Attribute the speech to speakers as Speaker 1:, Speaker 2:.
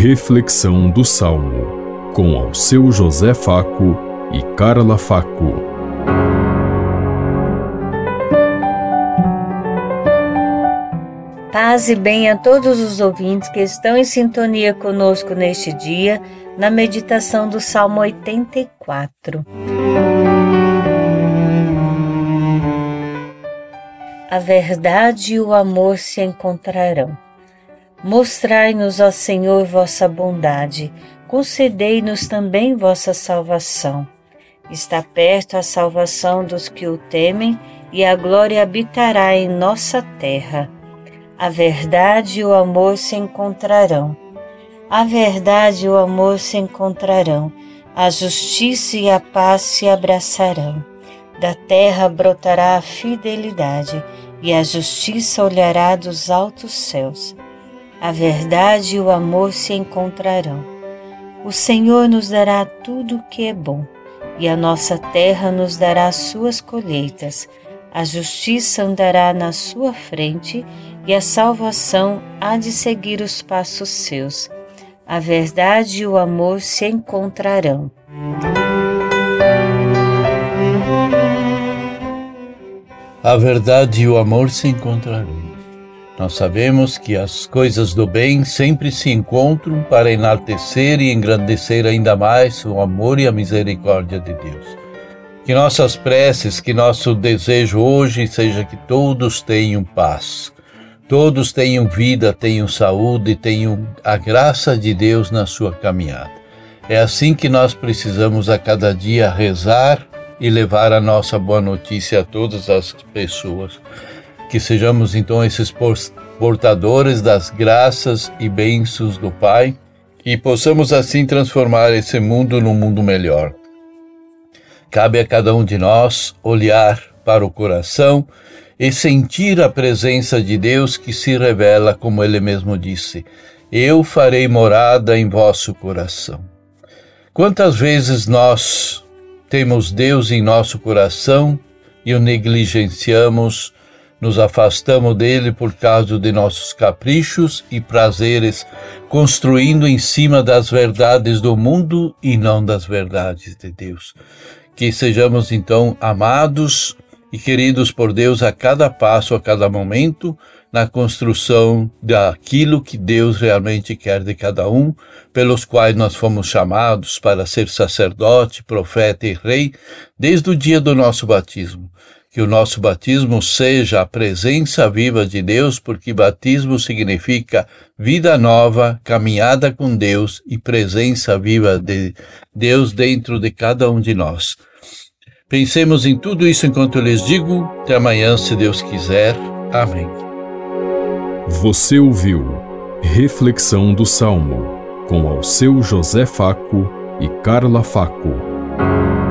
Speaker 1: Reflexão do Salmo, com ao seu José Faco e Carla Faco.
Speaker 2: Paz e bem a todos os ouvintes que estão em sintonia conosco neste dia, na meditação do Salmo 84. A verdade e o amor se encontrarão. Mostrai-nos, ó Senhor, vossa bondade, concedei-nos também vossa salvação. Está perto a salvação dos que o temem e a glória habitará em nossa terra. A verdade e o amor se encontrarão. A verdade e o amor se encontrarão. A justiça e a paz se abraçarão. Da terra brotará a fidelidade e a justiça olhará dos altos céus a verdade e o amor se encontrarão. O Senhor nos dará tudo o que é bom, e a nossa terra nos dará suas colheitas. A justiça andará na sua frente, e a salvação há de seguir os passos seus. A verdade e o amor se encontrarão.
Speaker 3: A verdade e o amor se encontrarão. Nós sabemos que as coisas do bem sempre se encontram para enaltecer e engrandecer ainda mais o amor e a misericórdia de Deus. Que nossas preces, que nosso desejo hoje seja que todos tenham paz, todos tenham vida, tenham saúde, tenham a graça de Deus na sua caminhada. É assim que nós precisamos a cada dia rezar e levar a nossa boa notícia a todas as pessoas que sejamos então esses portadores das graças e bênçãos do Pai e possamos assim transformar esse mundo num mundo melhor. Cabe a cada um de nós olhar para o coração e sentir a presença de Deus que se revela, como ele mesmo disse: Eu farei morada em vosso coração. Quantas vezes nós temos Deus em nosso coração e o negligenciamos nos afastamos dele por causa de nossos caprichos e prazeres, construindo em cima das verdades do mundo e não das verdades de Deus. Que sejamos então amados e queridos por Deus a cada passo, a cada momento, na construção daquilo que Deus realmente quer de cada um, pelos quais nós fomos chamados para ser sacerdote, profeta e rei, desde o dia do nosso batismo que o nosso batismo seja a presença viva de Deus, porque batismo significa vida nova, caminhada com Deus e presença viva de Deus dentro de cada um de nós. Pensemos em tudo isso enquanto eu lhes digo. Até amanhã, se Deus quiser. Amém.
Speaker 1: Você ouviu Reflexão do Salmo com ao seu José Faco e Carla Faco.